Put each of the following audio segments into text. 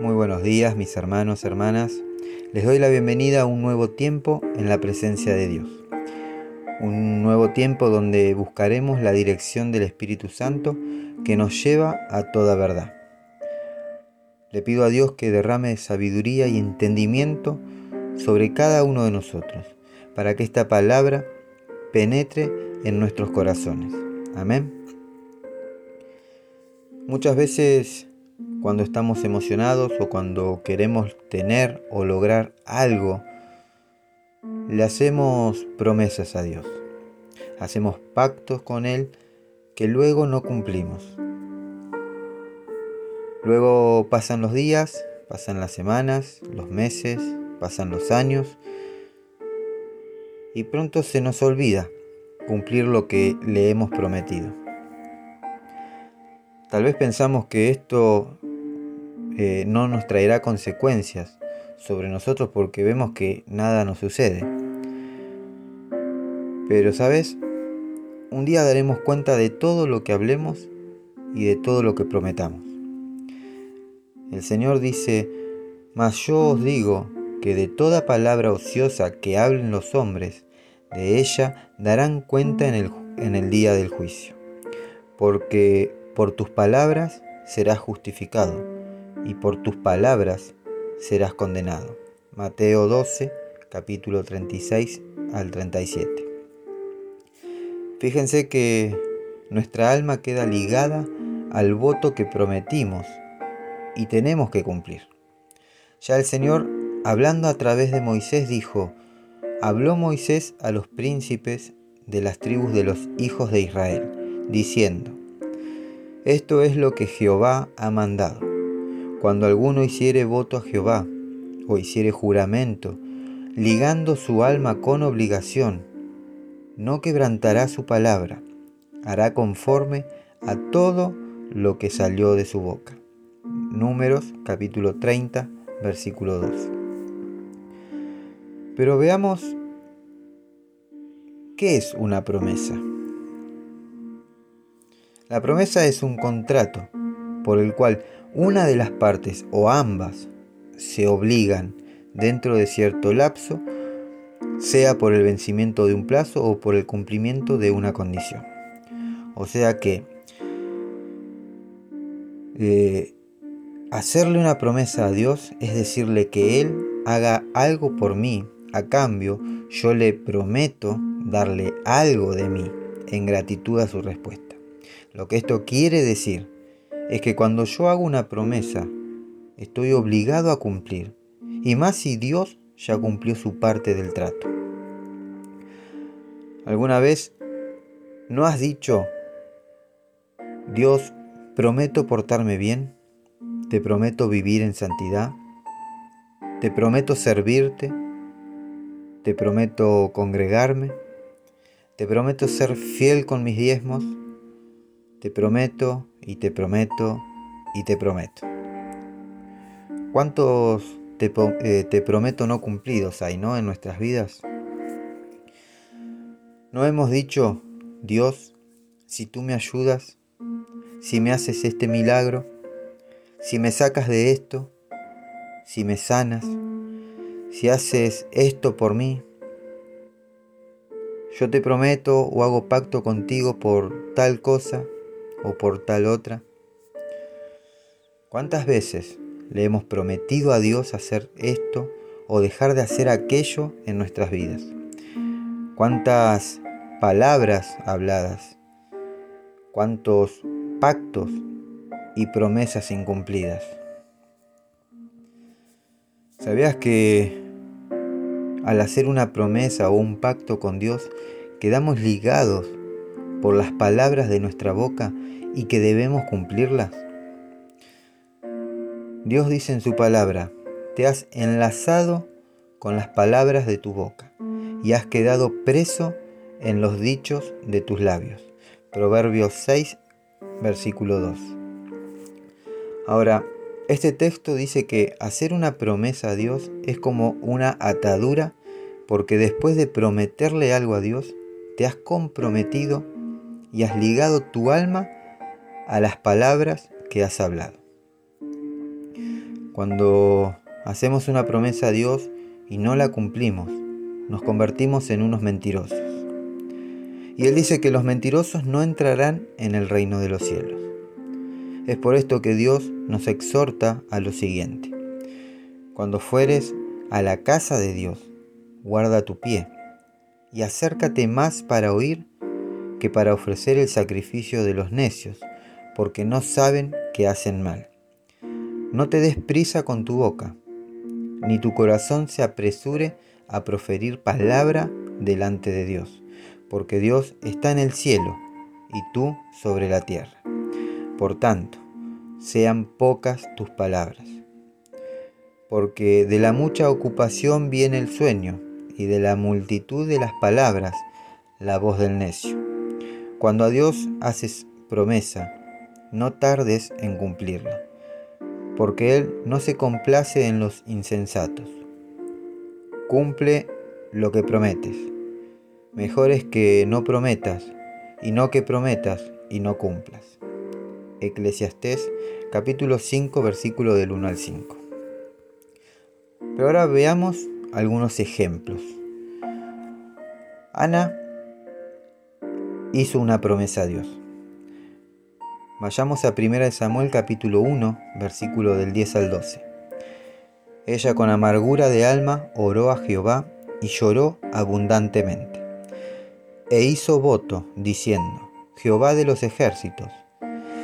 Muy buenos días mis hermanos, hermanas. Les doy la bienvenida a un nuevo tiempo en la presencia de Dios. Un nuevo tiempo donde buscaremos la dirección del Espíritu Santo que nos lleva a toda verdad. Le pido a Dios que derrame sabiduría y entendimiento sobre cada uno de nosotros, para que esta palabra penetre en nuestros corazones. Amén. Muchas veces cuando estamos emocionados o cuando queremos tener o lograr algo, le hacemos promesas a Dios. Hacemos pactos con Él que luego no cumplimos. Luego pasan los días, pasan las semanas, los meses, pasan los años y pronto se nos olvida cumplir lo que le hemos prometido. Tal vez pensamos que esto eh, no nos traerá consecuencias sobre nosotros porque vemos que nada nos sucede. Pero sabes, un día daremos cuenta de todo lo que hablemos y de todo lo que prometamos. El Señor dice, mas yo os digo que de toda palabra ociosa que hablen los hombres, de ella darán cuenta en el, en el día del juicio. Porque por tus palabras serás justificado y por tus palabras serás condenado. Mateo 12, capítulo 36 al 37. Fíjense que nuestra alma queda ligada al voto que prometimos y tenemos que cumplir. Ya el Señor, hablando a través de Moisés, dijo, habló Moisés a los príncipes de las tribus de los hijos de Israel, diciendo, esto es lo que Jehová ha mandado. Cuando alguno hiciere voto a Jehová, o hiciere juramento, ligando su alma con obligación, no quebrantará su palabra, hará conforme a todo lo que salió de su boca. Números capítulo 30, versículo 2. Pero veamos qué es una promesa. La promesa es un contrato por el cual una de las partes o ambas se obligan dentro de cierto lapso, sea por el vencimiento de un plazo o por el cumplimiento de una condición. O sea que eh, hacerle una promesa a Dios es decirle que Él haga algo por mí. A cambio, yo le prometo darle algo de mí en gratitud a su respuesta. Lo que esto quiere decir es que cuando yo hago una promesa, estoy obligado a cumplir, y más si Dios ya cumplió su parte del trato. ¿Alguna vez no has dicho, Dios, prometo portarme bien, te prometo vivir en santidad, te prometo servirte, te prometo congregarme, te prometo ser fiel con mis diezmos, te prometo y te prometo y te prometo. ¿Cuántos te, eh, te, prometo no cumplidos hay, no? En nuestras vidas. ¿No hemos dicho, Dios, si tú me ayudas, si me haces este milagro, si me sacas de esto, si me sanas, si haces esto por mí, yo te prometo o hago pacto contigo por tal cosa o por tal otra? ¿Cuántas veces le hemos prometido a Dios hacer esto o dejar de hacer aquello en nuestras vidas? ¿Cuántas palabras habladas? ¿Cuántos pactos y promesas incumplidas? ¿Sabías que al hacer una promesa o un pacto con Dios quedamos ligados por las palabras de nuestra boca y que debemos cumplirlas? Dios dice en su palabra, te has enlazado con las palabras de tu boca y has quedado preso en los dichos de tus labios. Proverbios 6, versículo 2. Ahora, este texto dice que hacer una promesa a Dios es como una atadura porque después de prometerle algo a Dios, te has comprometido y has ligado tu alma a las palabras que has hablado. Cuando hacemos una promesa a Dios y no la cumplimos, nos convertimos en unos mentirosos. Y Él dice que los mentirosos no entrarán en el reino de los cielos. Es por esto que Dios nos exhorta a lo siguiente. Cuando fueres a la casa de Dios, guarda tu pie y acércate más para oír que para ofrecer el sacrificio de los necios, porque no saben que hacen mal. No te des prisa con tu boca, ni tu corazón se apresure a proferir palabra delante de Dios, porque Dios está en el cielo y tú sobre la tierra. Por tanto, sean pocas tus palabras, porque de la mucha ocupación viene el sueño, y de la multitud de las palabras la voz del necio. Cuando a Dios haces promesa, no tardes en cumplirla, porque Él no se complace en los insensatos. Cumple lo que prometes. Mejor es que no prometas y no que prometas y no cumplas. Eclesiastés capítulo 5 versículo del 1 al 5. Pero ahora veamos algunos ejemplos. Ana hizo una promesa a Dios. Vayamos a 1 Samuel capítulo 1, versículo del 10 al 12. Ella con amargura de alma oró a Jehová y lloró abundantemente. E hizo voto, diciendo, Jehová de los ejércitos,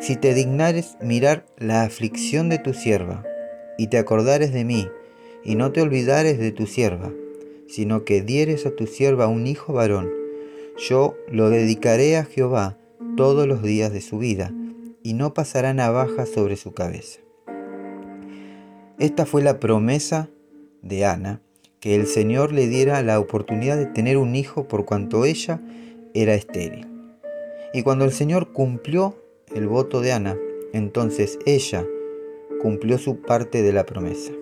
si te dignares mirar la aflicción de tu sierva, y te acordares de mí, y no te olvidares de tu sierva, sino que dieres a tu sierva un hijo varón, yo lo dedicaré a Jehová todos los días de su vida, y no pasará navaja sobre su cabeza. Esta fue la promesa de Ana, que el Señor le diera la oportunidad de tener un hijo por cuanto ella era estéril. Y cuando el Señor cumplió el voto de Ana, entonces ella cumplió su parte de la promesa.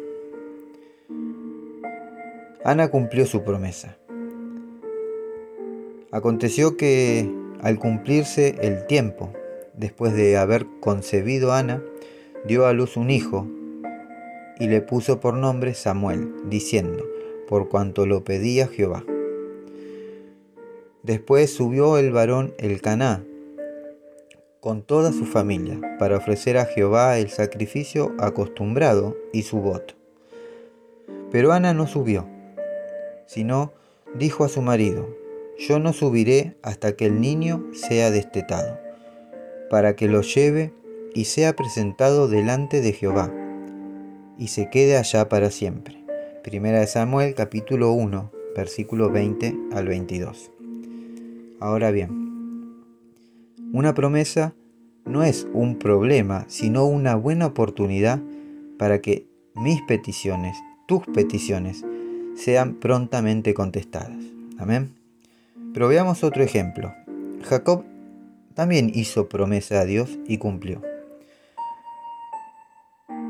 Ana cumplió su promesa. Aconteció que al cumplirse el tiempo, después de haber concebido Ana, dio a luz un hijo y le puso por nombre Samuel, diciendo, por cuanto lo pedía Jehová. Después subió el varón Elcaná con toda su familia para ofrecer a Jehová el sacrificio acostumbrado y su voto. Pero Ana no subió sino dijo a su marido, yo no subiré hasta que el niño sea destetado, para que lo lleve y sea presentado delante de Jehová, y se quede allá para siempre. Primera de Samuel capítulo 1, versículo 20 al 22. Ahora bien, una promesa no es un problema, sino una buena oportunidad para que mis peticiones, tus peticiones, sean prontamente contestadas. Amén. Pero veamos otro ejemplo. Jacob también hizo promesa a Dios y cumplió.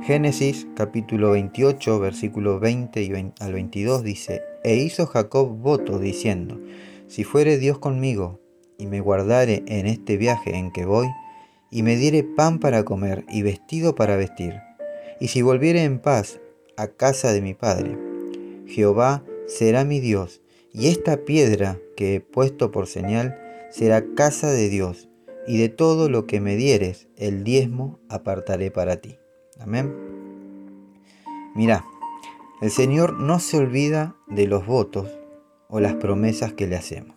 Génesis capítulo 28 versículos 20 y al 22 dice, E hizo Jacob voto diciendo, Si fuere Dios conmigo y me guardare en este viaje en que voy, y me diere pan para comer y vestido para vestir, y si volviere en paz a casa de mi padre, Jehová será mi Dios, y esta piedra que he puesto por señal será casa de Dios, y de todo lo que me dieres, el diezmo apartaré para ti. Amén. Mira, el Señor no se olvida de los votos o las promesas que le hacemos.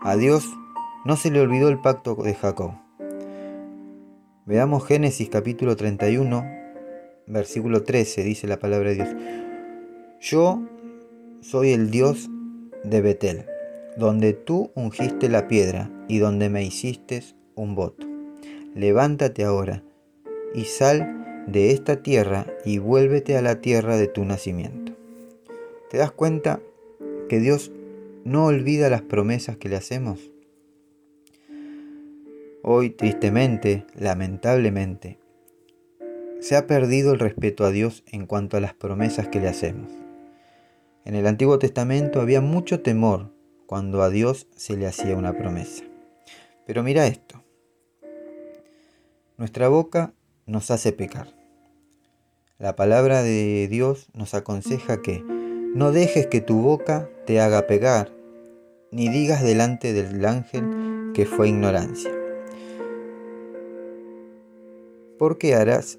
A Dios no se le olvidó el pacto de Jacob. Veamos Génesis capítulo 31, versículo 13, dice la palabra de Dios. Yo soy el Dios de Betel, donde tú ungiste la piedra y donde me hiciste un voto. Levántate ahora y sal de esta tierra y vuélvete a la tierra de tu nacimiento. ¿Te das cuenta que Dios no olvida las promesas que le hacemos? Hoy, tristemente, lamentablemente, se ha perdido el respeto a Dios en cuanto a las promesas que le hacemos. En el Antiguo Testamento había mucho temor cuando a Dios se le hacía una promesa. Pero mira esto. Nuestra boca nos hace pecar. La palabra de Dios nos aconseja que no dejes que tu boca te haga pegar, ni digas delante del ángel que fue ignorancia. Porque harás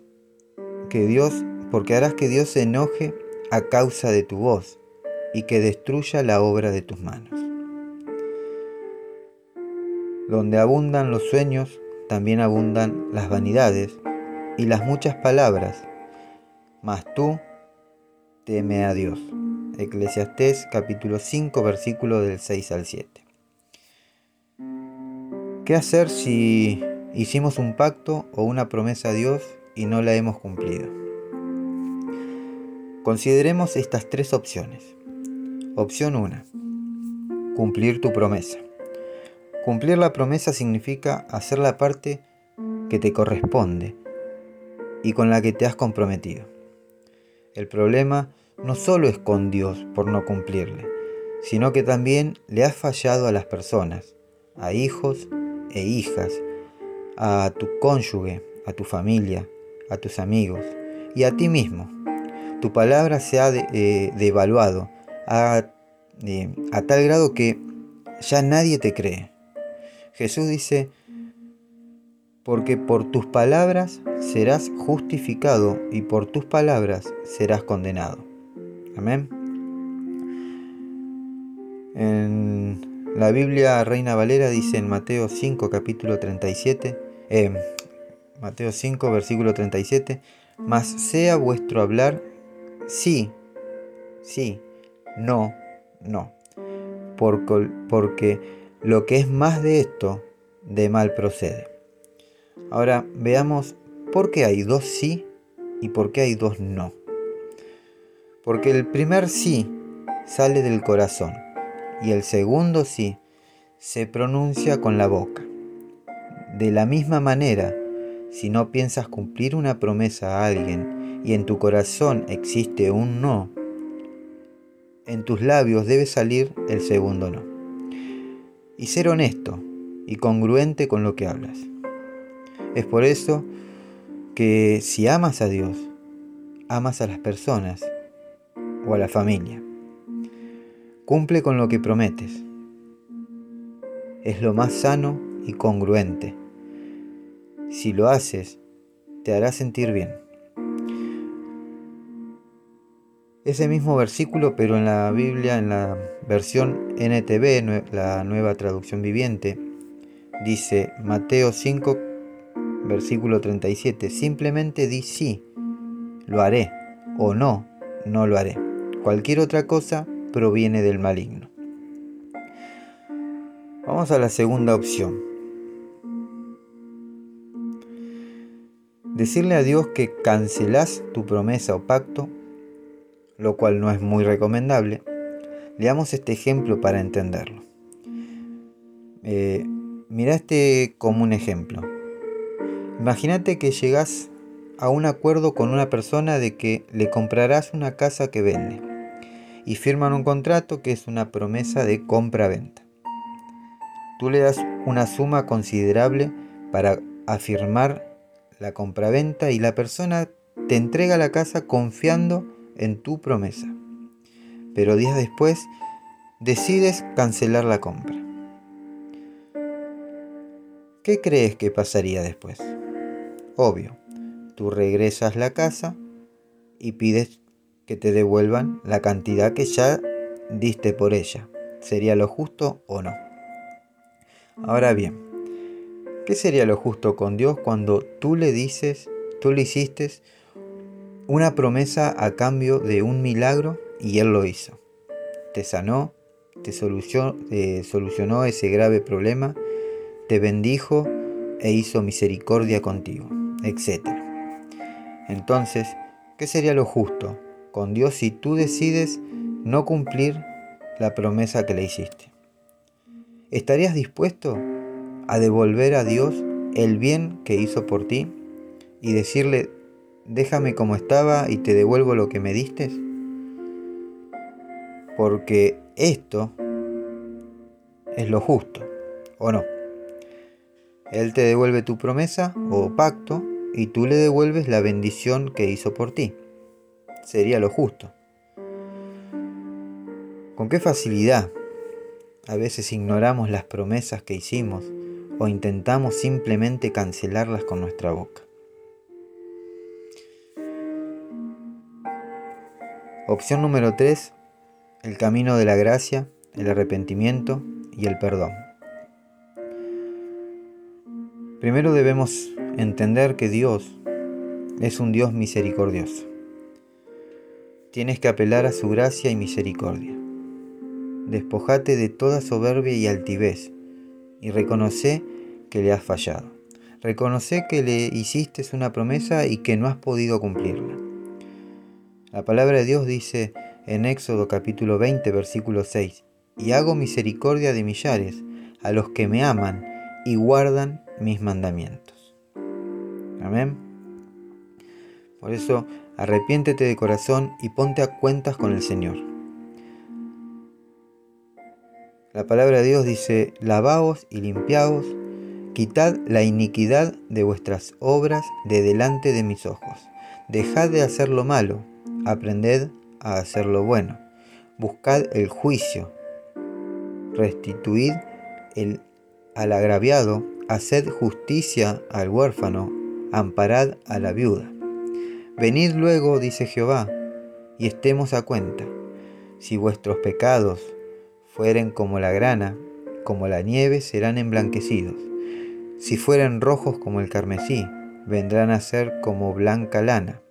que Dios, porque harás que Dios se enoje a causa de tu voz y que destruya la obra de tus manos. Donde abundan los sueños, también abundan las vanidades y las muchas palabras, mas tú teme a Dios. Eclesiastés capítulo 5 versículo del 6 al 7. ¿Qué hacer si hicimos un pacto o una promesa a Dios y no la hemos cumplido? Consideremos estas tres opciones. Opción 1. Cumplir tu promesa. Cumplir la promesa significa hacer la parte que te corresponde y con la que te has comprometido. El problema no solo es con Dios por no cumplirle, sino que también le has fallado a las personas, a hijos e hijas, a tu cónyuge, a tu familia, a tus amigos y a ti mismo. Tu palabra se ha eh, devaluado a, tal grado que ya nadie te cree. Jesús dice, porque por tus palabras serás justificado y por tus palabras serás condenado. Amén. En la Biblia Reina Valera dice en Mateo 5 capítulo 37, eh, Mateo 5 versículo 37, mas sea vuestro hablar sí, sí, no, no, porque, porque lo que es más de esto, de mal procede. Ahora veamos por qué hay dos sí y por qué hay dos no. Porque el primer sí sale del corazón y el segundo sí se pronuncia con la boca. De la misma manera, si no piensas cumplir una promesa a alguien y en tu corazón existe un no, en tus labios debe salir el segundo no. Y ser honesto y congruente con lo que hablas. Es por eso que si amas a Dios, amas a las personas o a la familia. Cumple con lo que prometes. Es lo más sano y congruente. Si lo haces, te hará sentir bien. Ese mismo versículo, pero en la Biblia, en la versión NTV, la nueva traducción viviente, dice Mateo 5, versículo 37, simplemente di sí, lo haré, o no, no lo haré. Cualquier otra cosa proviene del maligno. Vamos a la segunda opción. Decirle a Dios que cancelás tu promesa o pacto, lo cual no es muy recomendable. Leamos este ejemplo para entenderlo. Eh, este como un ejemplo. Imagínate que llegas a un acuerdo con una persona de que le comprarás una casa que vende y firman un contrato que es una promesa de compra-venta. Tú le das una suma considerable para afirmar la compra-venta y la persona te entrega la casa confiando en tu promesa. Pero días después decides cancelar la compra. ¿Qué crees que pasaría después? Obvio, tú regresas la casa y pides que te devuelvan la cantidad que ya diste por ella. ¿Sería lo justo o no? Ahora bien, ¿qué sería lo justo con Dios cuando tú le dices, tú le hiciste una promesa a cambio de un milagro y Él lo hizo? Te sanó, te solucionó, ese grave problema, te bendijo e hizo misericordia contigo, etc. Entonces, ¿qué sería lo justo? con Dios si tú decides no cumplir la promesa que le hiciste. ¿Estarías dispuesto a devolver a Dios el bien que hizo por ti y decirle, déjame como estaba y te devuelvo lo que me diste? Porque esto es lo justo, ¿o no? Él te devuelve tu promesa o pacto y tú le devuelves la bendición que hizo por ti. sería lo justo. Con qué facilidad a veces ignoramos las promesas que hicimos o intentamos simplemente cancelarlas con nuestra boca. Opción número 3. El camino de la gracia, el arrepentimiento y el perdón. Primero debemos entender que Dios es un Dios misericordioso. Tienes que apelar a su gracia y misericordia. Despojate de toda soberbia y altivez y reconoce que le has fallado. Reconoce que le hiciste una promesa y que no has podido cumplirla. La palabra de Dios dice en Éxodo capítulo 20 versículo 6, y hago misericordia de millares a los que me aman y guardan mis mandamientos. Amén. Por eso, arrepiéntete de corazón y ponte a cuentas con el Señor. La palabra de Dios dice, lavaos y limpiaos, quitad la iniquidad de vuestras obras de delante de mis ojos. Dejad de hacer lo malo, aprended a hacer lo bueno. Buscad el juicio, restituid el, al agraviado, haced justicia al huérfano, amparad a la viuda. Venid luego, dice Jehová, y estemos a cuenta. Si vuestros pecados fueren como la grana, como la nieve serán emblanquecidos. Si fueren rojos como el carmesí, vendrán a ser como blanca lana.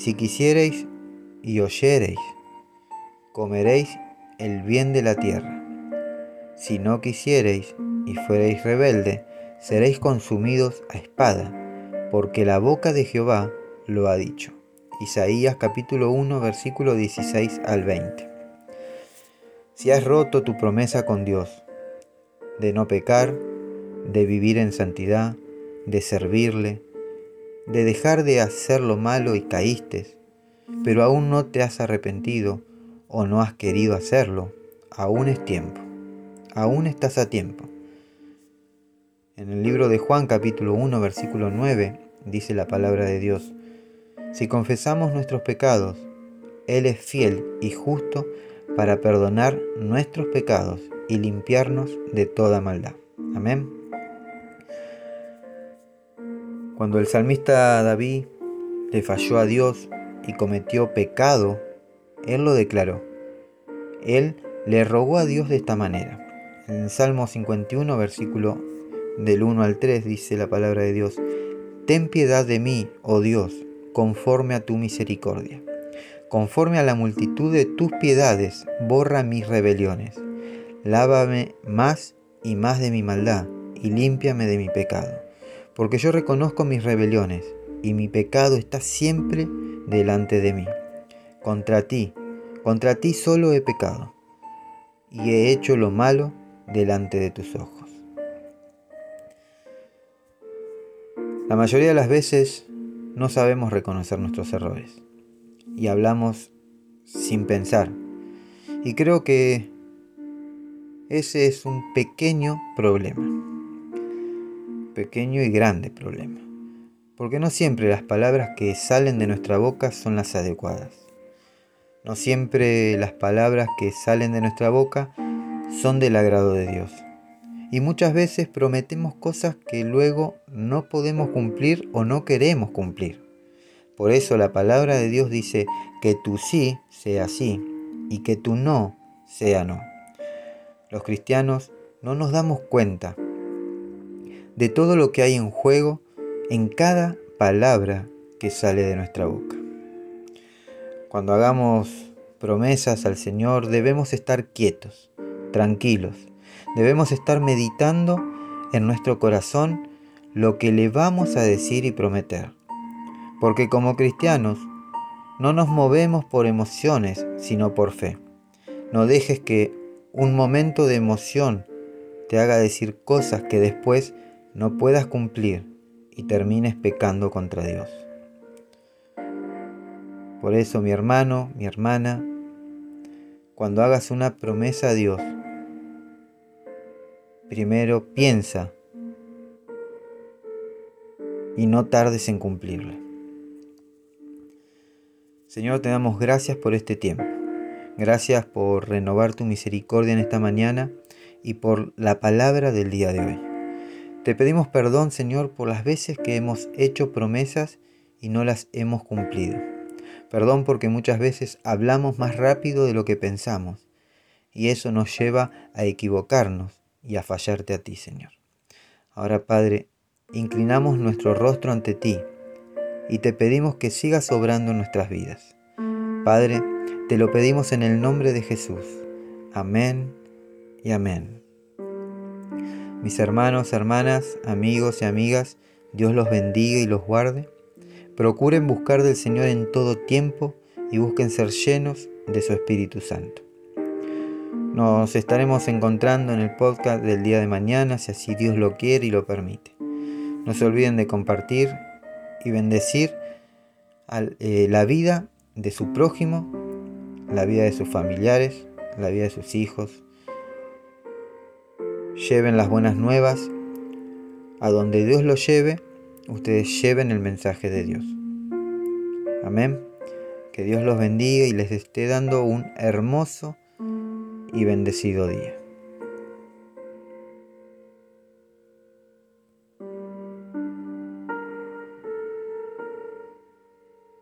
Si quisiereis y oyereis, comeréis el bien de la tierra. Si no quisiereis y fuereis rebelde, seréis consumidos a espada, porque la boca de Jehová lo ha dicho. Isaías capítulo 1 versículo 16 al 20. Si has roto tu promesa con Dios de no pecar, de vivir en santidad, de servirle, de dejar de hacer lo malo y caíste, pero aún no te has arrepentido o no has querido hacerlo, aún es tiempo, aún estás a tiempo. En el libro de Juan capítulo 1 versículo 9 dice la palabra de Dios, si confesamos nuestros pecados, Él es fiel y justo para perdonar nuestros pecados y limpiarnos de toda maldad. Amén. Cuando el salmista David le falló a Dios y cometió pecado, él lo declaró. Él le rogó a Dios de esta manera. En el Salmo 51, versículo del 1 al 3, dice la palabra de Dios, Ten piedad de mí, oh Dios, conforme a tu misericordia Conforme a la multitud de tus piedades, borra mis rebeliones. Lávame más y más de mi maldad, y límpiame de mi pecado. Porque yo reconozco mis rebeliones, y mi pecado está siempre delante de mí. Contra ti, contra ti solo he pecado, y he hecho lo malo delante de tus ojos. La mayoría de las veces no sabemos reconocer nuestros errores y hablamos sin pensar. Y creo que ese es un pequeño problema. Pequeño y grande problema. Porque no siempre las palabras que salen de nuestra boca son las adecuadas. No siempre las palabras que salen de nuestra boca son del agrado de Dios. Y muchas veces prometemos cosas que luego no podemos cumplir o no queremos cumplir. Por eso la palabra de Dios dice que tu sí sea sí y que tu no sea no. Los cristianos no nos damos cuenta de todo lo que hay en juego en cada palabra que sale de nuestra boca. Cuando hagamos promesas al Señor debemos estar quietos, tranquilos. Debemos estar meditando en nuestro corazón lo que le vamos a decir y prometer. Porque como cristianos no nos movemos por emociones, sino por fe. No dejes que un momento de emoción te haga decir cosas que después no puedas cumplir y termines pecando contra Dios. Por eso, mi hermano, mi hermana, cuando hagas una promesa a Dios, primero piensa y no tardes en cumplirla. Señor, te damos gracias por este tiempo. Gracias por renovar tu misericordia en esta mañana y por la palabra del día de hoy. Te pedimos perdón, Señor, por las veces que hemos hecho promesas y no las hemos cumplido. Perdón porque muchas veces hablamos más rápido de lo que pensamos y eso nos lleva a equivocarnos y a fallarte a ti, Señor. Ahora, Padre, inclinamos nuestro rostro ante ti y te pedimos que sigas obrando en nuestras vidas. Padre, te lo pedimos en el nombre de Jesús. Amén y amén. Mis hermanos, hermanas, amigos y amigas, Dios los bendiga y los guarde. Procuren buscar del Señor en todo tiempo y busquen ser llenos de su Espíritu Santo. Nos estaremos encontrando en el podcast del día de mañana, si así Dios lo quiere y lo permite. No se olviden de compartir y bendecir eh, la vida de su prójimo, la vida de sus familiares, la vida de sus hijos. Lleven las buenas nuevas a donde Dios los lleve, ustedes lleven el mensaje de Dios. Amén. Que Dios los bendiga y les esté dando un hermoso y bendecido día.